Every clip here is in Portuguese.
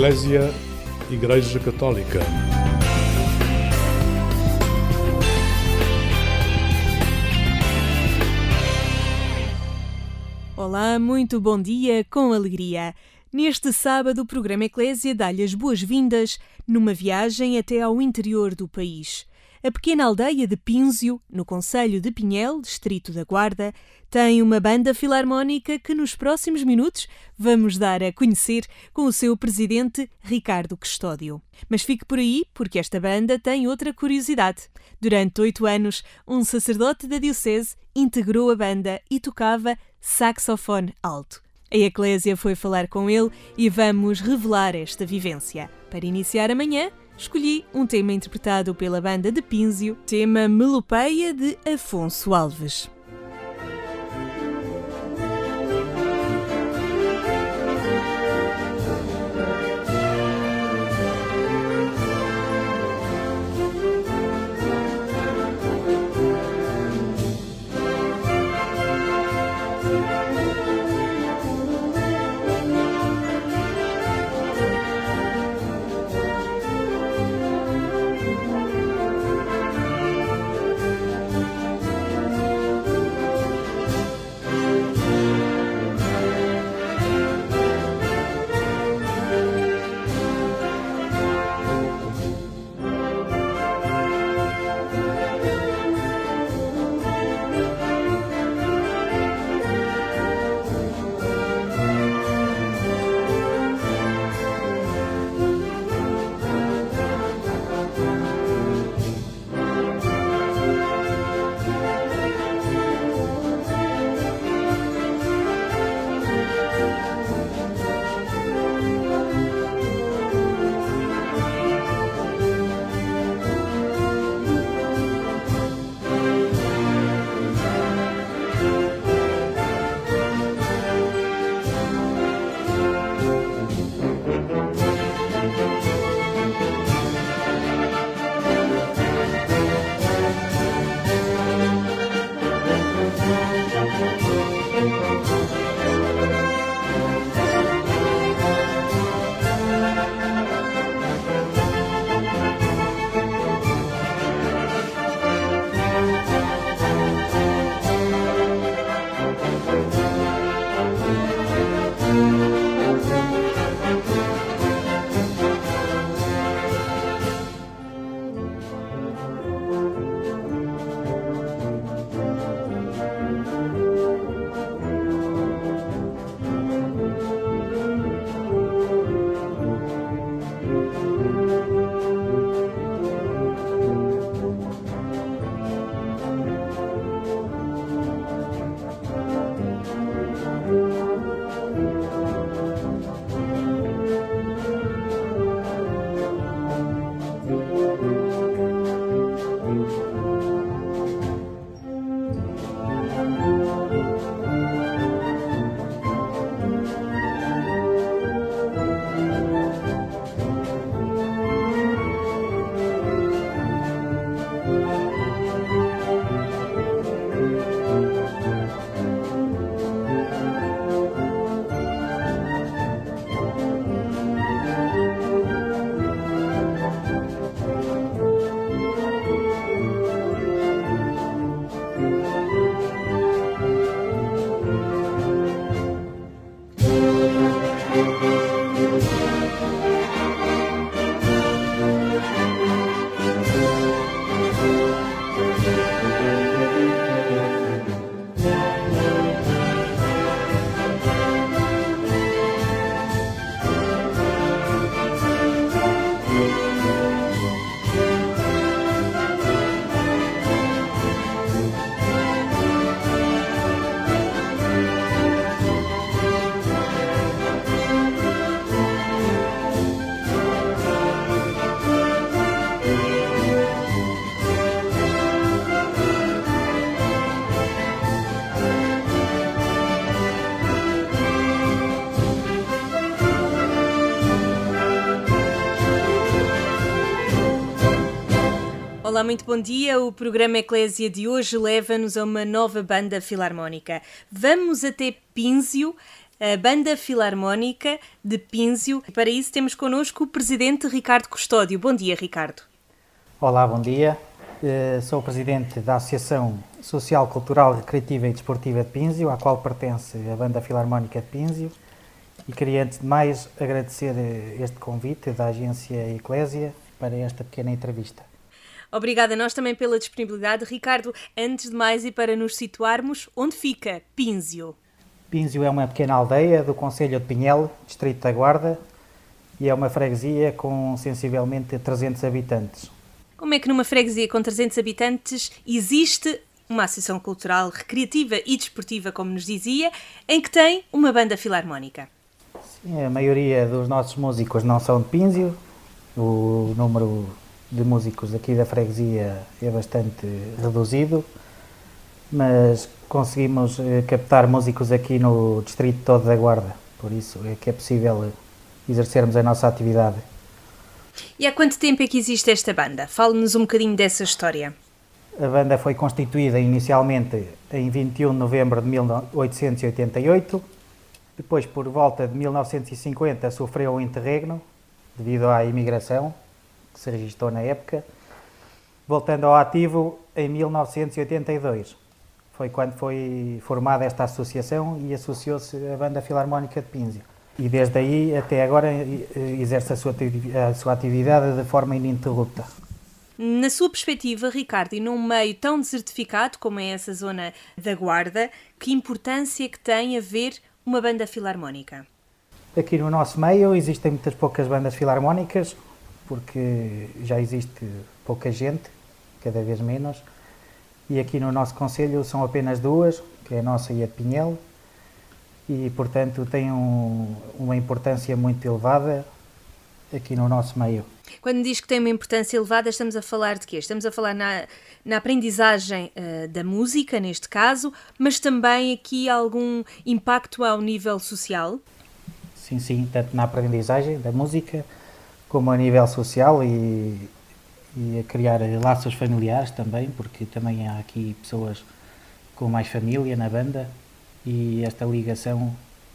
Eclésia Igreja Católica. Olá, muito bom dia com alegria. Neste sábado, o programa Eclésia dá-lhe as boas-vindas numa viagem até ao interior do país. A pequena aldeia de Pínzio, no Conselho de Pinhel, distrito da Guarda, tem uma banda filarmónica que nos próximos minutos vamos dar a conhecer com o seu presidente Ricardo Custódio. Mas fique por aí, porque esta banda tem outra curiosidade. Durante oito anos, um sacerdote da Diocese integrou a banda e tocava saxofone alto. A Eclésia foi falar com ele e vamos revelar esta vivência. Para iniciar amanhã, escolhi um tema interpretado pela banda de Pínzio, tema Melopeia de Afonso Alves. Olá, muito bom dia. O programa Eclésia de hoje leva-nos a uma nova banda filarmónica. Vamos até Pínzio, a Banda Filarmónica de Pínzio. Para isso temos connosco o presidente Ricardo Custódio. Bom dia, Ricardo. Olá, bom dia. Eh, sou o presidente da Associação Social, Cultural, Recreativa e Desportiva de Pínzio, à qual pertence a Banda Filarmónica de Pínzio. E queria, antes de mais, agradecer este convite da agência Eclésia para esta pequena entrevista. Obrigada a nós também pela disponibilidade. Ricardo, antes de mais e para nos situarmos, onde fica Pínzio? Pínzio é uma pequena aldeia do Conselho de Pinhel, Distrito da Guarda, e é uma freguesia com sensivelmente 300 habitantes. Como é que numa freguesia com 300 habitantes existe uma associação cultural, recreativa e desportiva, como nos dizia, em que tem uma banda filarmónica? Sim, a maioria dos nossos músicos não são de Pínzio. O número de músicos aqui da freguesia é bastante reduzido, mas conseguimos eh, captar músicos aqui no distrito todo da Guarda, por isso é que é possível exercermos a nossa atividade. E há quanto tempo é que existe esta banda? Fale-nos um bocadinho dessa história. A banda foi constituída inicialmente em 21 de novembro de 1888. Depois, por volta de 1950, sofreu um interregno devido à imigração que se registrou na época. Voltando ao ativo em 1982. Foi quando foi formada esta associação e associou-se à Banda Filarmónica de Pínzio e desde aí até agora exerce a sua, a sua atividade de forma ininterrupta. Na sua perspectiva, Ricardo, e num meio tão desertificado como é essa zona da Guarda, que importância que tem haver uma banda filarmónica? Aqui no nosso meio existem muitas poucas bandas filarmónicas, porque já existe pouca gente, cada vez menos, e aqui no nosso Conselho são apenas duas, que é a nossa e a de Pinhel, e, portanto, tem um, uma importância muito elevada aqui no nosso meio. Quando diz que tem uma importância elevada, estamos a falar de quê? Estamos a falar na, na aprendizagem uh, da música, neste caso, mas também aqui algum impacto ao nível social? Sim, sim, tanto na aprendizagem da música como a nível social e, e a criar laços familiares também, porque também há aqui pessoas com mais família na banda e esta ligação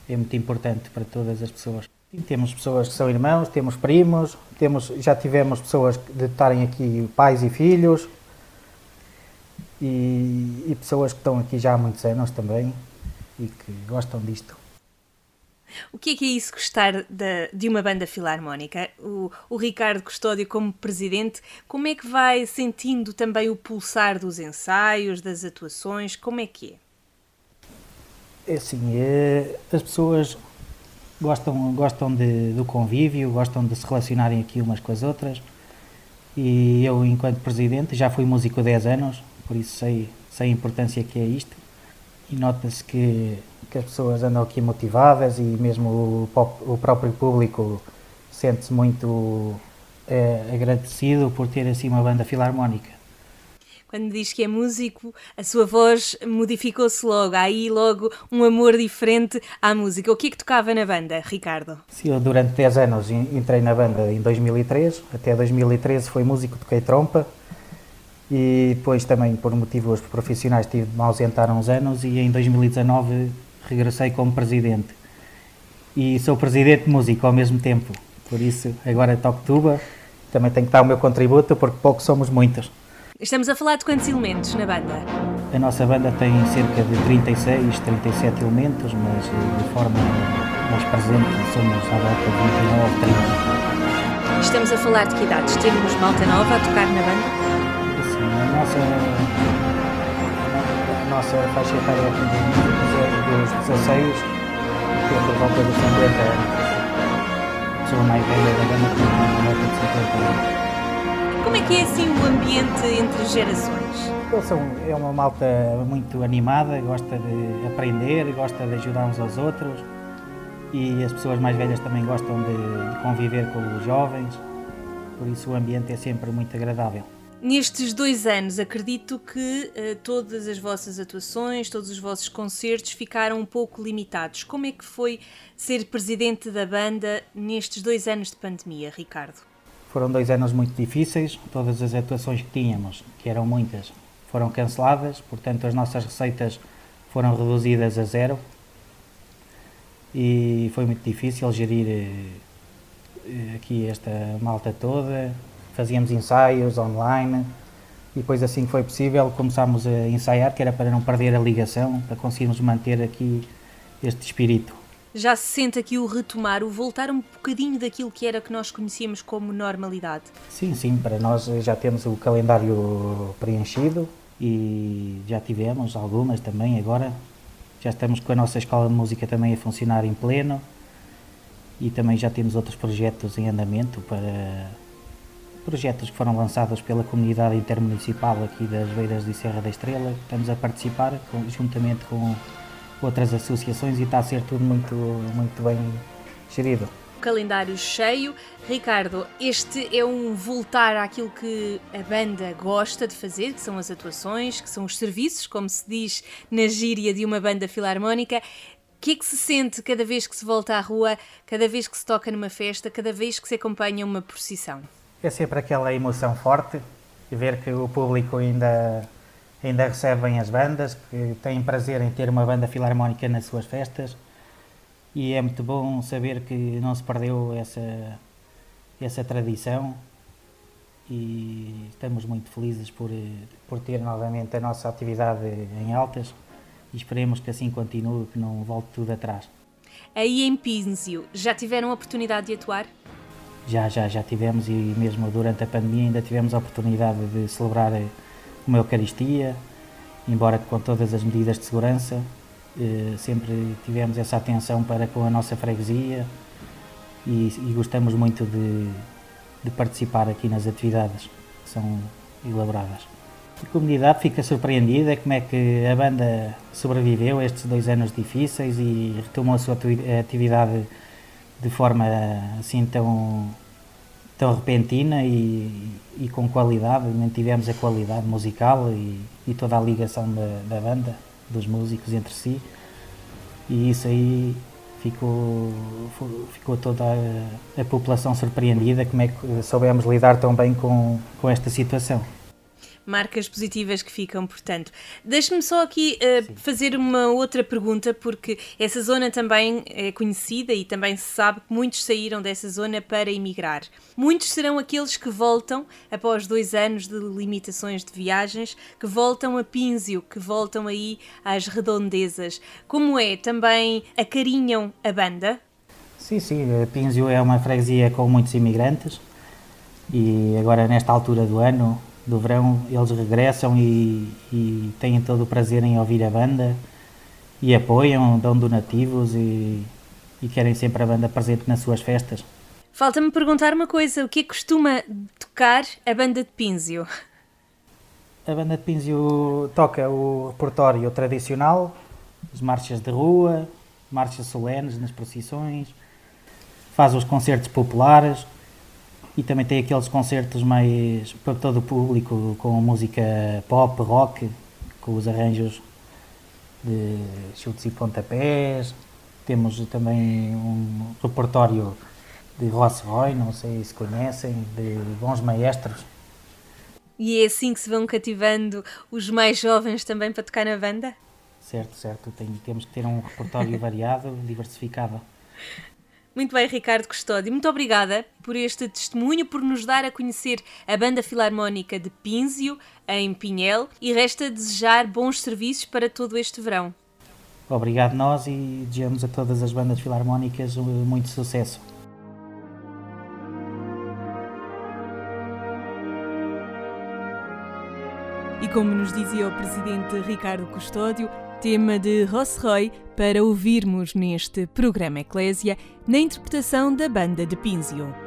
é muito importante para todas as pessoas. Temos pessoas que são irmãos, temos primos, temos, já tivemos pessoas de estarem aqui pais e filhos e, e pessoas que estão aqui já há muitos anos também e que gostam disto. O que é que é isso gostar de, de uma banda filarmónica? O, o, Ricardo Custódio, como presidente, como é que vai sentindo também o pulsar dos ensaios, das atuações? Como é que é? É assim, é, as pessoas gostam, gostam de, do convívio, gostam de se relacionarem aqui umas com as outras. E eu, enquanto presidente, já fui músico há 10 anos, por isso sei, sei a importância que é isto. E nota-se que, que as pessoas andam aqui motivadas e mesmo o, o próprio público sente-se muito é, agradecido por ter assim uma banda filarmónica quando diz que é músico, a sua voz modificou-se logo, há aí logo um amor diferente à música. O que é que tocava na banda, Ricardo? Sim, eu durante 10 anos entrei na banda em 2003, até 2013 fui músico, toquei trompa e depois também por motivos profissionais tive de me ausentar uns anos e em 2019 regressei como presidente. E sou presidente músico ao mesmo tempo, por isso agora toco tuba, também tenho que dar o meu contributo porque pouco somos muitos. Estamos a falar de quantos elementos na banda? A nossa banda tem cerca de 36, 37 elementos, mas eh, de forma mais presente somos à volta de 29, 30. Estamos a falar de que idades? Temos malta nova a tocar na banda? Nossa, a nossa faixa etária aqui dos, dos 16 tem por volta de 50 anos. Pessoa mais velha da banda tem por volta de 50 anos. Como é que é assim o ambiente entre gerações? São, é uma malta muito animada, gosta de aprender, gosta de ajudar uns aos outros e as pessoas mais velhas também gostam de, de conviver com os jovens, por isso o ambiente é sempre muito agradável. Nestes dois anos, acredito que uh, todas as vossas atuações, todos os vossos concertos ficaram um pouco limitados. Como é que foi ser presidente da banda nestes dois anos de pandemia, Ricardo? Foram dois anos muito difíceis, todas as atuações que tínhamos, que eram muitas, foram canceladas, portanto as nossas receitas foram reduzidas a zero. e foi muito difícil gerir eh, aqui esta malta toda. Fazíamos ensaios online e depois assim que foi possível começámos a ensaiar, que era para não perder a ligação, para conseguirmos manter aqui este espírito. Já se sente aqui o retomar, o voltar um bocadinho daquilo que era que nós conhecíamos como normalidade? Sim, sim, para nós já temos o calendário preenchido e já tivemos algumas também agora. Já estamos com a nossa escola de música também a funcionar em pleno e também já temos outros projetos em andamento para projetos que foram lançados pela comunidade intermunicipal aqui das Beiras de Serra da Estrela. Estamos a participar juntamente com outras associações e está a ser tudo muito, muito bem gerido. Calendário cheio. Ricardo, este é um voltar àquilo que a banda gosta de fazer, que são as atuações, que são os serviços, como se diz na gíria de uma banda filarmónica. O que é que se sente cada vez que se volta à rua, cada vez que se toca numa festa, cada vez que se acompanha uma procissão? É sempre aquela emoção forte de ver que o público ainda, ainda recebe as bandas, que têm prazer em ter uma banda filarmónica nas suas festas e é muito bom saber que não se perdeu essa, essa tradição e estamos muito felizes por, por ter novamente a nossa atividade em altas e esperemos que assim continue, que não volte tudo atrás. Aí em Pínzio, já tiveram a oportunidade de atuar? Já, já, já tivemos e mesmo durante a pandemia ainda tivemos a oportunidade de celebrar uma Eucaristia, embora com todas as medidas de segurança, eh, sempre tivemos essa atenção para com a nossa freguesia e, e gostamos muito de, de, participar aqui nas atividades que são elaboradas. A comunidade fica surpreendida como é que a banda sobreviveu estes dois anos difíceis e retomou a sua atividade de forma assim tão, tão repentina e, e com qualidade, mantivemos a qualidade musical e, e toda a ligação da, da, banda, dos músicos entre si, e isso aí ficou, ficou toda a, a população surpreendida como é que soubemos lidar tão bem com, com esta situação marcas positivas que ficam, portanto. Deixe-me só aqui uh, fazer uma outra pergunta, porque essa zona também é conhecida e também se sabe que muitos saíram dessa zona para emigrar. Muitos serão aqueles que voltam, após dois anos de limitações de viagens, que voltam a Pínzio, que voltam aí às redondezas. Como é? Também acarinham a banda? Sim, sim. Pínzio é uma freguesia com muitos imigrantes e agora nesta altura do ano do verão eles regressam e, e têm todo o prazer em ouvir a banda e apoiam, dão donativos e, e querem sempre a banda presente nas suas festas. Falta-me perguntar uma coisa: o que é que costuma tocar a banda de Pínzio? A banda de Pínzio toca o repertório tradicional, as marchas de rua, marchas solenes nas procissões, faz os concertos populares, e também tem aqueles concertos mais para todo o público com música pop, rock, com os arranjos de chutes e pontapés. Temos também um repertório de Ross Roy, não sei se conhecem, de bons maestros. E é assim que se vão cativando os mais jovens também para tocar na banda? Certo, certo. Tem, temos que ter um repertório variado, diversificado. Muito bem, Ricardo Custódio, muito obrigada por este testemunho, por nos dar a conhecer a Banda Filarmónica de Pínzio, em Pinhel, e resta desejar bons serviços para todo este verão. Obrigado nós e desejamos a todas as bandas filarmónicas muito sucesso. E como nos dizia o presidente Ricardo Custódio, tema de Ross Roy para ouvirmos neste programa Eclésia, na interpretação da banda de Pínzio.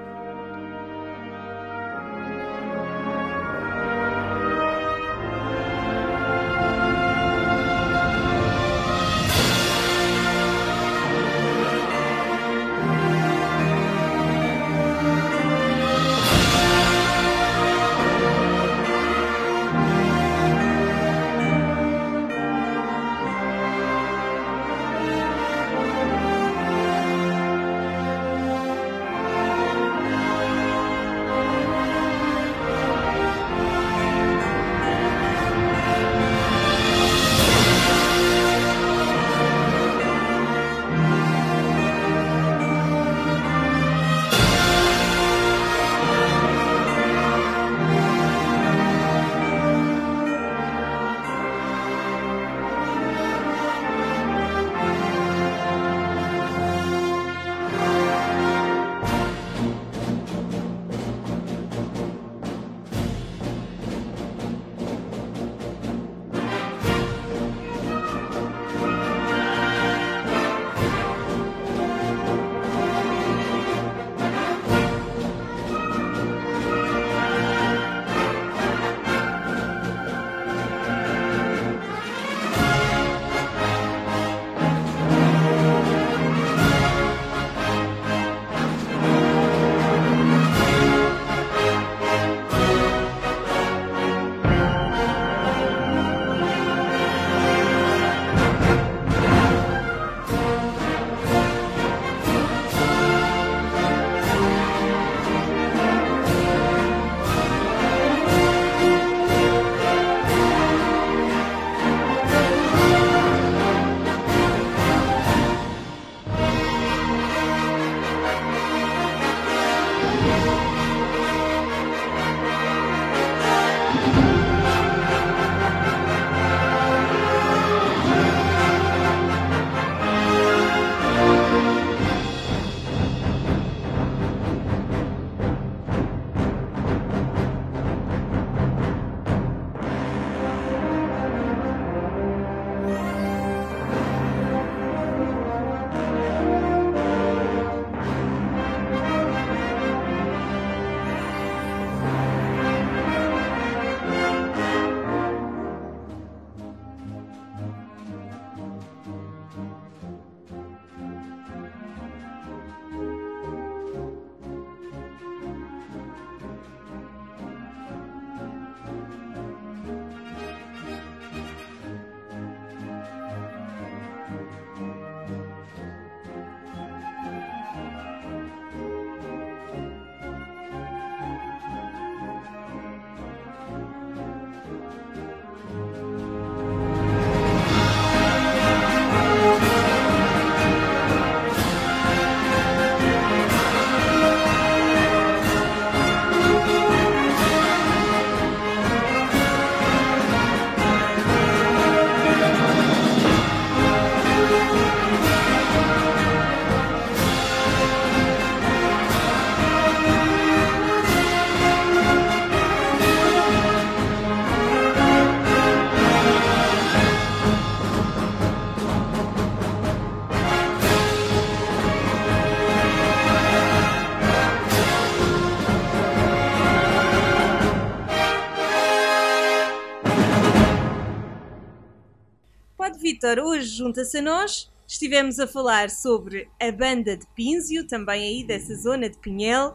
Vítor hoje junta-se a nós. Estivemos a falar sobre a banda de Pínzio, também aí dessa zona de Pinhel.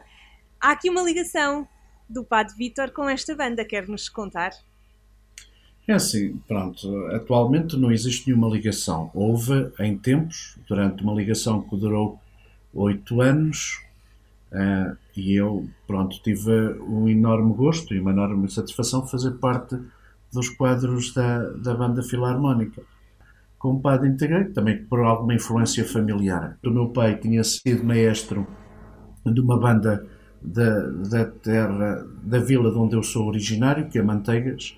Há aqui uma ligação do Padre Vítor com esta banda, quer-nos contar? É assim, pronto, atualmente não existe nenhuma ligação. Houve em tempos, durante uma ligação que durou oito anos, uh, e eu, pronto, tive um enorme gosto e uma enorme satisfação fazer parte dos quadros da, da banda filarmónica. Como padre integrei, também por alguma influência familiar. O meu pai tinha sido maestro de uma banda da, da terra, da vila de onde eu sou originário, que é Manteigas,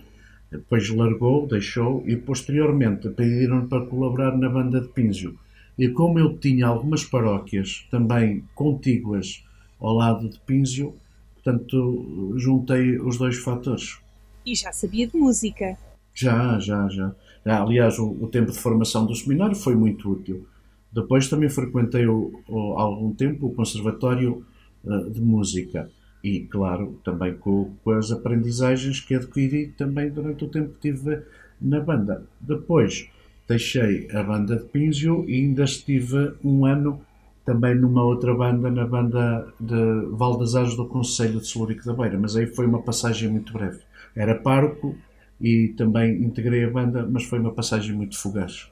depois largou, deixou e posteriormente pediram para colaborar na banda de Pínzio. E como eu tinha algumas paróquias também contíguas ao lado de Pínzio, portanto juntei os dois fatores. E já sabia de música? Já, já, já. Aliás, o, o tempo de formação do seminário foi muito útil. Depois também frequentei o, o, algum tempo o Conservatório uh, de Música e, claro, também com, com, as aprendizagens que adquiri também durante o tempo que estive na banda. Depois deixei a banda de Pínzio e ainda estive um ano também numa outra banda, na banda de Valdezares do Conselho de Celúrico da Beira, mas aí foi uma passagem muito breve. Era pároco e também integrei a banda, mas foi uma passagem muito fugaz.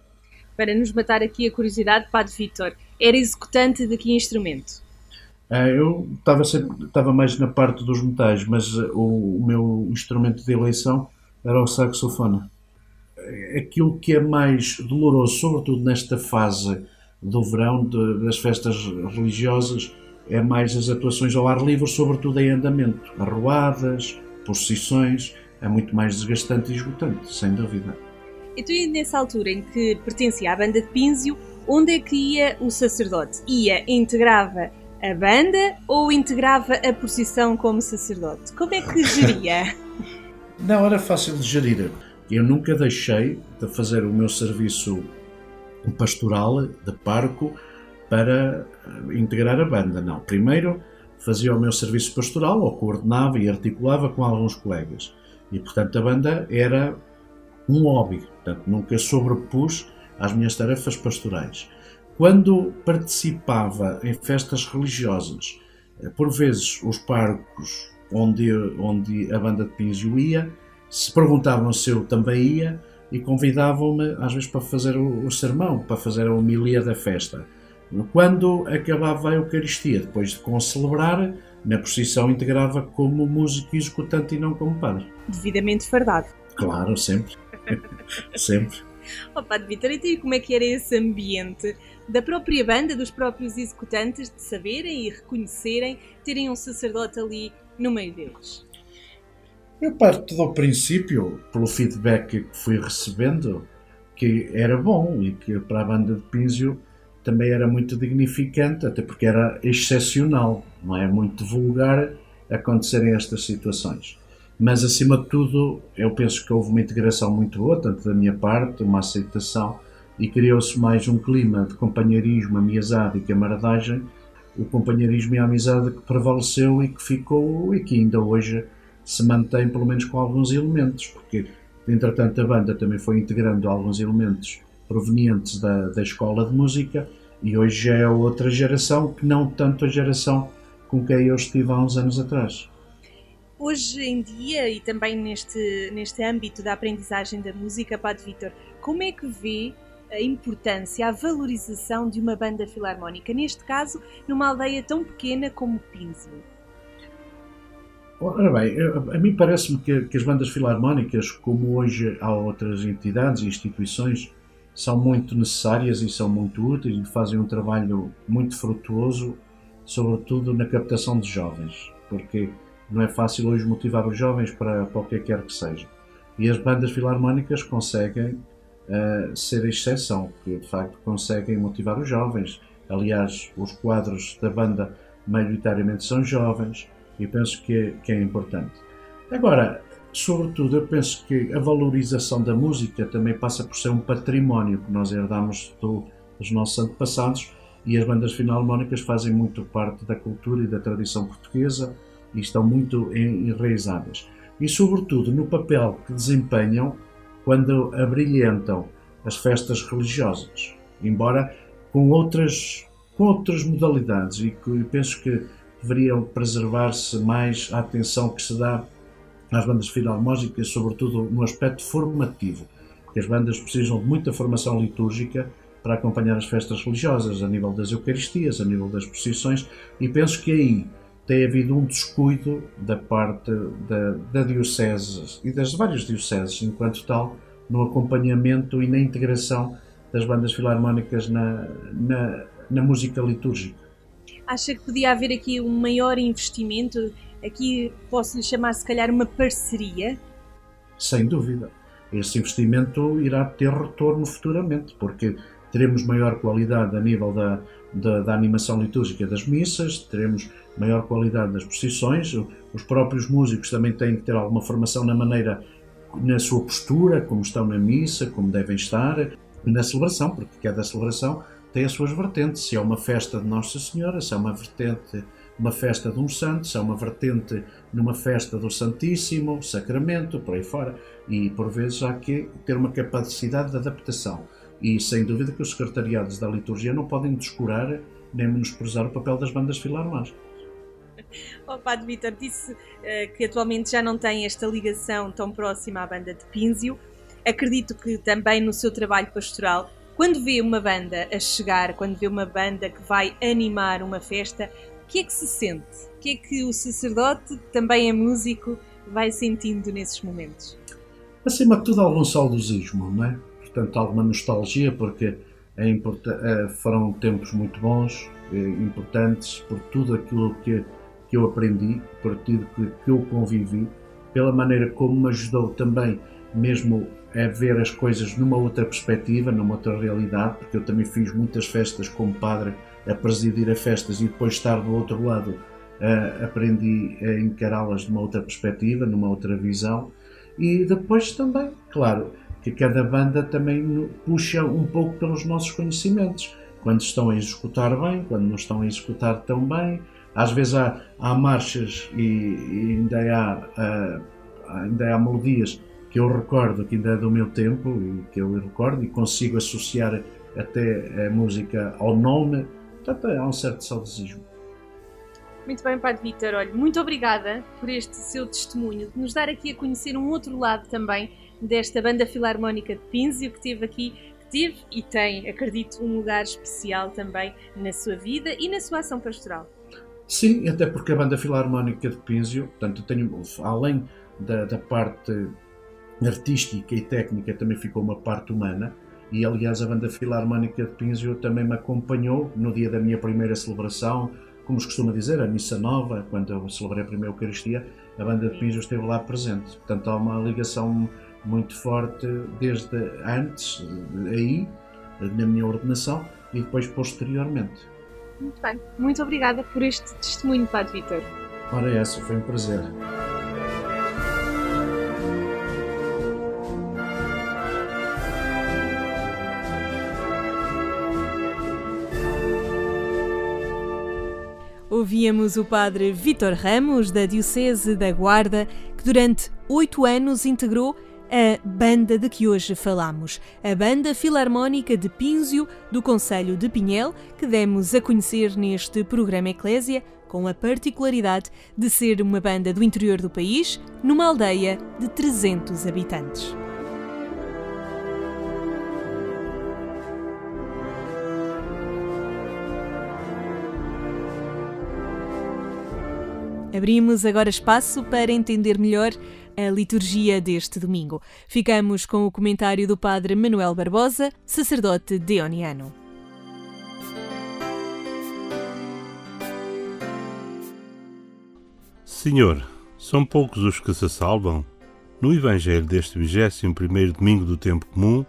Para nos matar aqui a curiosidade, Padre Vítor, era executante de que instrumento? Ah, eu estava, sempre, estava mais na parte dos metais, mas ah, o, o meu instrumento de eleição era o saxofone. Aquilo que é mais doloroso, sobretudo nesta fase do verão, de, das festas religiosas, é mais as atuações ao ar livre, sobretudo em andamento. Arruadas, procissões, é muito mais desgastante e esgotante, sem dúvida. Então, e nessa altura em que pertencia à banda de Pínzio, onde é que ia o sacerdote? Ia, integrava a banda ou integrava a procissão como sacerdote? Como é que geria? Não, era fácil de gerir. Eu nunca deixei de fazer o meu serviço pastoral de parco para eh, integrar a banda. Não. Primeiro fazia o meu serviço pastoral, ou coordenava e articulava com alguns colegas. E, portanto, a banda era um hobby. Portanto, nunca sobrepus às minhas tarefas pastorais. Quando participava em festas religiosas, eh, por vezes os parcos onde, onde a banda de Pínzio ia, se perguntavam se eu também ia e convidavam-me às vezes para fazer o, o sermão, para fazer a homilia da festa. Quando acabava a Eucaristia, depois de concelebrar, na procissão integrava como músico executante e não como padre. Devidamente fardado. Claro, sempre. sempre. Oh, Padre Vitor, então e como é que era esse ambiente da própria banda, dos próprios executantes, de saberem e reconhecerem, terem um sacerdote ali no meio deles? Eu parto do princípio, pelo feedback que fui recebendo, que era bom e que para a banda de Pínzio também era muito dignificante, até porque era excepcional, não é muito vulgar acontecerem estas situações. Mas acima de tudo, eu penso que houve uma integração muito boa, tanto da minha parte, uma aceitação e criou-se mais um clima de companheirismo, amizade e camaradagem, o companheirismo e a amizade que prevaleceu e que ficou e que ainda hoje se mantém, pelo menos com alguns elementos, porque entretanto a banda também foi integrando alguns elementos provenientes da, da escola de música e hoje é outra geração que não tanto a geração com quem eu estive há uns anos atrás. Hoje em dia e também neste, neste âmbito da aprendizagem da música, Padre Vítor, como é que vê a importância, a valorização de uma banda filarmónica, neste caso numa aldeia tão pequena como Pinsel? Ora bem, a mim parece-me que, que, as bandas filarmónicas, como hoje há outras entidades e instituições, são muito necessárias e são muito úteis e fazem um trabalho muito frutuoso, sobretudo na captação de jovens, porque não é fácil hoje motivar os jovens para qualquer quer que seja. E as bandas filarmónicas conseguem uh, ser a exceção, que de facto conseguem motivar os jovens. Aliás, os quadros da banda maioritariamente são jovens e penso que é, que é importante. Agora, sobretudo, eu penso que a valorização da música também passa por ser um património que nós herdamos do, dos nossos antepassados e as bandas filarmónicas fazem muito parte da cultura e da tradição portuguesa e estão muito enraizadas. E, sobretudo, no papel que desempenham quando abrilhantam as festas religiosas, embora com outras, com outras modalidades e que penso que deveriam preservar-se mais a atenção que se dá às bandas filarmónicas, sobretudo no aspecto formativo, que as bandas precisam de muita formação litúrgica para acompanhar as festas religiosas, a nível das Eucaristias, a nível das procissões, e penso que aí tem havido um descuido da parte da, da Diocese e das várias Dioceses, enquanto tal, no acompanhamento e na integração das bandas filarmónicas na, na, na música litúrgica. Acha que podia haver aqui um maior investimento? Aqui posso-lhe chamar, se calhar, uma parceria? Sem dúvida. Esse investimento irá ter retorno futuramente, porque teremos maior qualidade a nível da, da, da, animação litúrgica das missas, teremos maior qualidade das procissões, os próprios músicos também têm que ter alguma formação na maneira, na sua postura, como estão na missa, como devem estar, na celebração, porque cada celebração tem as suas vertentes. Se é uma festa de Nossa Senhora, se é uma vertente, uma festa de um santo, se é uma vertente numa festa do Santíssimo Sacramento, por aí fora. E por vezes há que ter uma capacidade de adaptação. E sem dúvida que os secretariados da liturgia não podem descurar nem menosprezar o papel das bandas filarmónicas. O Padre Vitor disse uh, que atualmente já não tem esta ligação tão próxima à banda de Pínzio. Acredito que também no seu trabalho pastoral quando vê uma banda a chegar, quando vê uma banda que vai animar uma festa, que é que se sente? O que é que o sacerdote, também é músico, vai sentindo nesses momentos? Acima de tudo, algum saudosismo, não é? Portanto, alguma nostalgia, porque é é, foram tempos muito bons, é, importantes, por tudo aquilo que, que eu aprendi, por tudo que, que eu convivi, pela maneira como me ajudou também, mesmo é ver as coisas numa outra perspectiva, numa outra realidade, porque eu também fiz muitas festas como padre, a presidir a festas e depois estar do outro lado, uh, aprendi a encará-las de uma outra perspectiva, numa outra visão. E depois também, claro, que cada banda também puxa um pouco pelos nossos conhecimentos. Quando estão a executar bem, quando não estão a executar tão bem. Às vezes há, há marchas e, e ainda, há, uh, ainda há melodias que eu recordo que ainda é do meu tempo e que eu recordo e consigo associar até a música ao nome, portanto há um certo saudosismo. Muito bem, Padre Vítor, olha, muito obrigada por este seu testemunho, de nos dar aqui a conhecer um outro lado também desta banda filarmónica de Pínzio que teve aqui, que teve e tem, acredito, um lugar especial também na sua vida e na sua ação pastoral. Sim, até porque a banda filarmónica de Pínzio, portanto, tenho, além da, da parte artística e técnica também ficou uma parte humana e aliás a banda filarmónica de Pinzio também me acompanhou no dia da minha primeira celebração, como se costuma dizer, a missa nova, quando eu celebrei a primeira Eucaristia, a banda de Pinzio esteve lá presente. Portanto há uma ligação muito forte desde antes, aí, na minha ordenação e depois posteriormente. Muito bem, muito obrigada por este testemunho, Padre Vitor. Ora, essa foi um prazer. Ouvíamos o padre Vítor Ramos, da Diocese da Guarda, que durante oito anos integrou a banda de que hoje falamos, a Banda Filarmónica de Pínzio, do Conselho de Pinhel, que demos a conhecer neste programa Eclésia, com a particularidade de ser uma banda do interior do país, numa aldeia de 300 habitantes. Abrimos agora espaço para entender melhor a liturgia deste domingo. Ficamos com o comentário do Padre Manuel Barbosa, sacerdote deoniano. Senhor, são poucos os que se salvam? No Evangelho deste 21 domingo do tempo comum,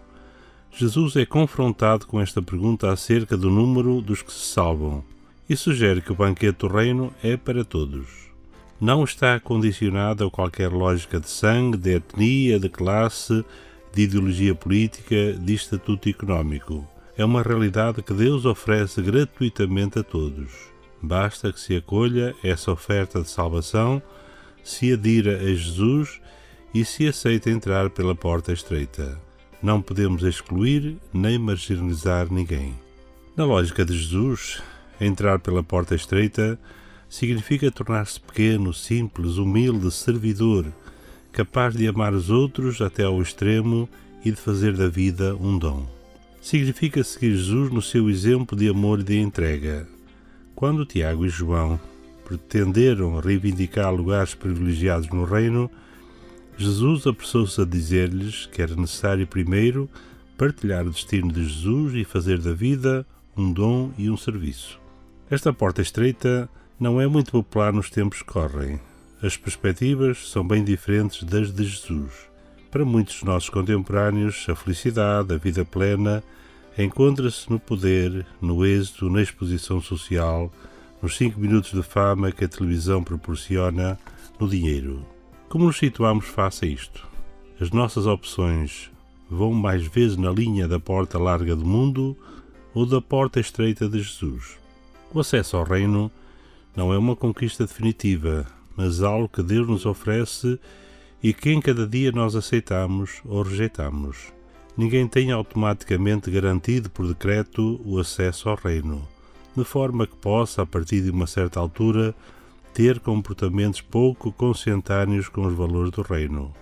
Jesus é confrontado com esta pergunta acerca do número dos que se salvam e sugere que o banquete do reino é para todos não está condicionada a qualquer lógica de sangue, de etnia, de classe, de ideologia política, de estatuto económico. É uma realidade que Deus oferece gratuitamente a todos. Basta que se acolha essa oferta de salvação, se adira a Jesus e se aceita entrar pela porta estreita. Não podemos excluir nem marginalizar ninguém. Na lógica de Jesus, entrar pela porta estreita significa tornar-se pequeno, simples, humilde, servidor, capaz de amar os outros até ao extremo e de fazer da vida um dom. Significa seguir Jesus no seu exemplo de amor e de entrega. Quando Tiago e João pretenderam reivindicar lugares privilegiados no reino, Jesus apressou-se a dizer-lhes que era necessário primeiro partilhar o destino de Jesus e fazer da vida um dom e um serviço. Esta porta estreita não é muito popular nos tempos que correm. As perspectivas são bem diferentes das de Jesus. Para muitos dos nossos contemporâneos, a felicidade, a vida plena, encontra-se no poder, no êxito, na exposição social, nos cinco minutos de fama que a televisão proporciona, no dinheiro. Como nos situamos face a isto? As nossas opções vão mais vezes na linha da porta larga do mundo ou da porta estreita de Jesus? O acesso ao reino não é uma conquista definitiva, mas algo que Deus nos oferece e que em cada dia nós aceitamos ou rejeitamos. Ninguém tem automaticamente garantido por decreto o acesso ao reino, de forma que possa, a partir de uma certa altura, ter comportamentos pouco consentâneos com os valores do reino.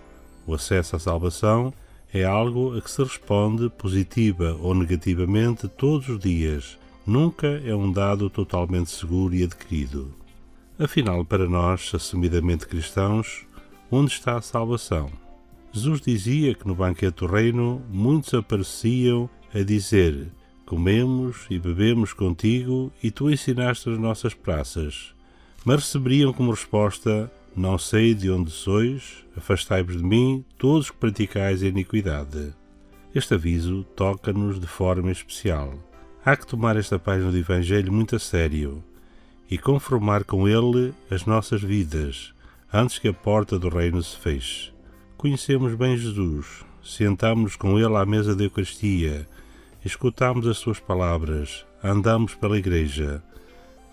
O acesso à salvação é algo a que se responde positiva ou negativamente todos os dias. Nunca é um dado totalmente seguro e adquirido. Afinal, para nós, assumidamente cristãos, onde está a salvação? Jesus dizia que no banquete do reino muitos apareciam a dizer: Comemos e bebemos contigo e tu ensinaste as nossas praças. Mas receberiam como resposta: Não sei de onde sois, afastai-vos de mim, todos que praticais a iniquidade. Este aviso toca-nos de forma especial. Há que tomar esta página do Evangelho muito a sério e conformar com ele as nossas vidas, antes que a porta do reino se feche. Conhecemos bem Jesus, sentamos com ele à mesa da Eucaristia, escutamos as suas palavras, andamos pela Igreja,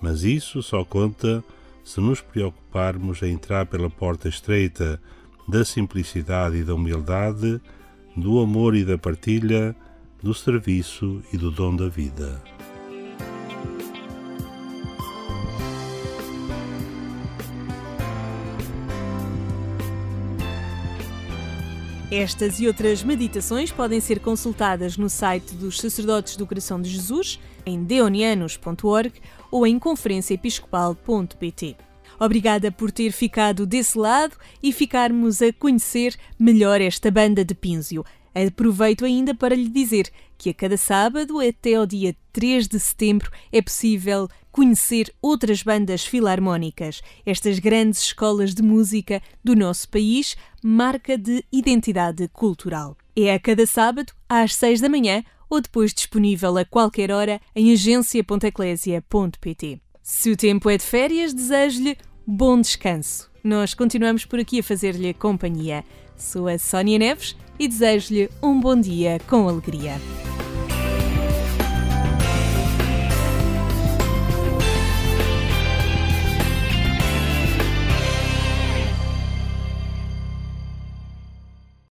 mas isso só conta se nos preocuparmos em entrar pela porta estreita da simplicidade e da humildade, do amor e da partilha, do serviço e do dom da vida. Estas e outras meditações podem ser consultadas no site dos Sacerdotes do Coração de Jesus, em deonianos.org ou em conferenciaepiscopal.pt. Obrigada por ter ficado desse lado e ficarmos a conhecer melhor esta banda de Pínzio. Aproveito ainda para lhe dizer que a cada sábado, até ao dia 3 de setembro, é possível conhecer outras bandas filarmónicas, estas grandes escolas de música do nosso país, marca de identidade cultural. É a cada sábado, às 6 da manhã, ou depois disponível a qualquer hora em agência.eclésia.pt. Se o tempo é de férias, desejo-lhe bom descanso. Nós continuamos por aqui a fazer-lhe companhia. Sou a Sónia Neves e desejo-lhe um bom dia com alegria.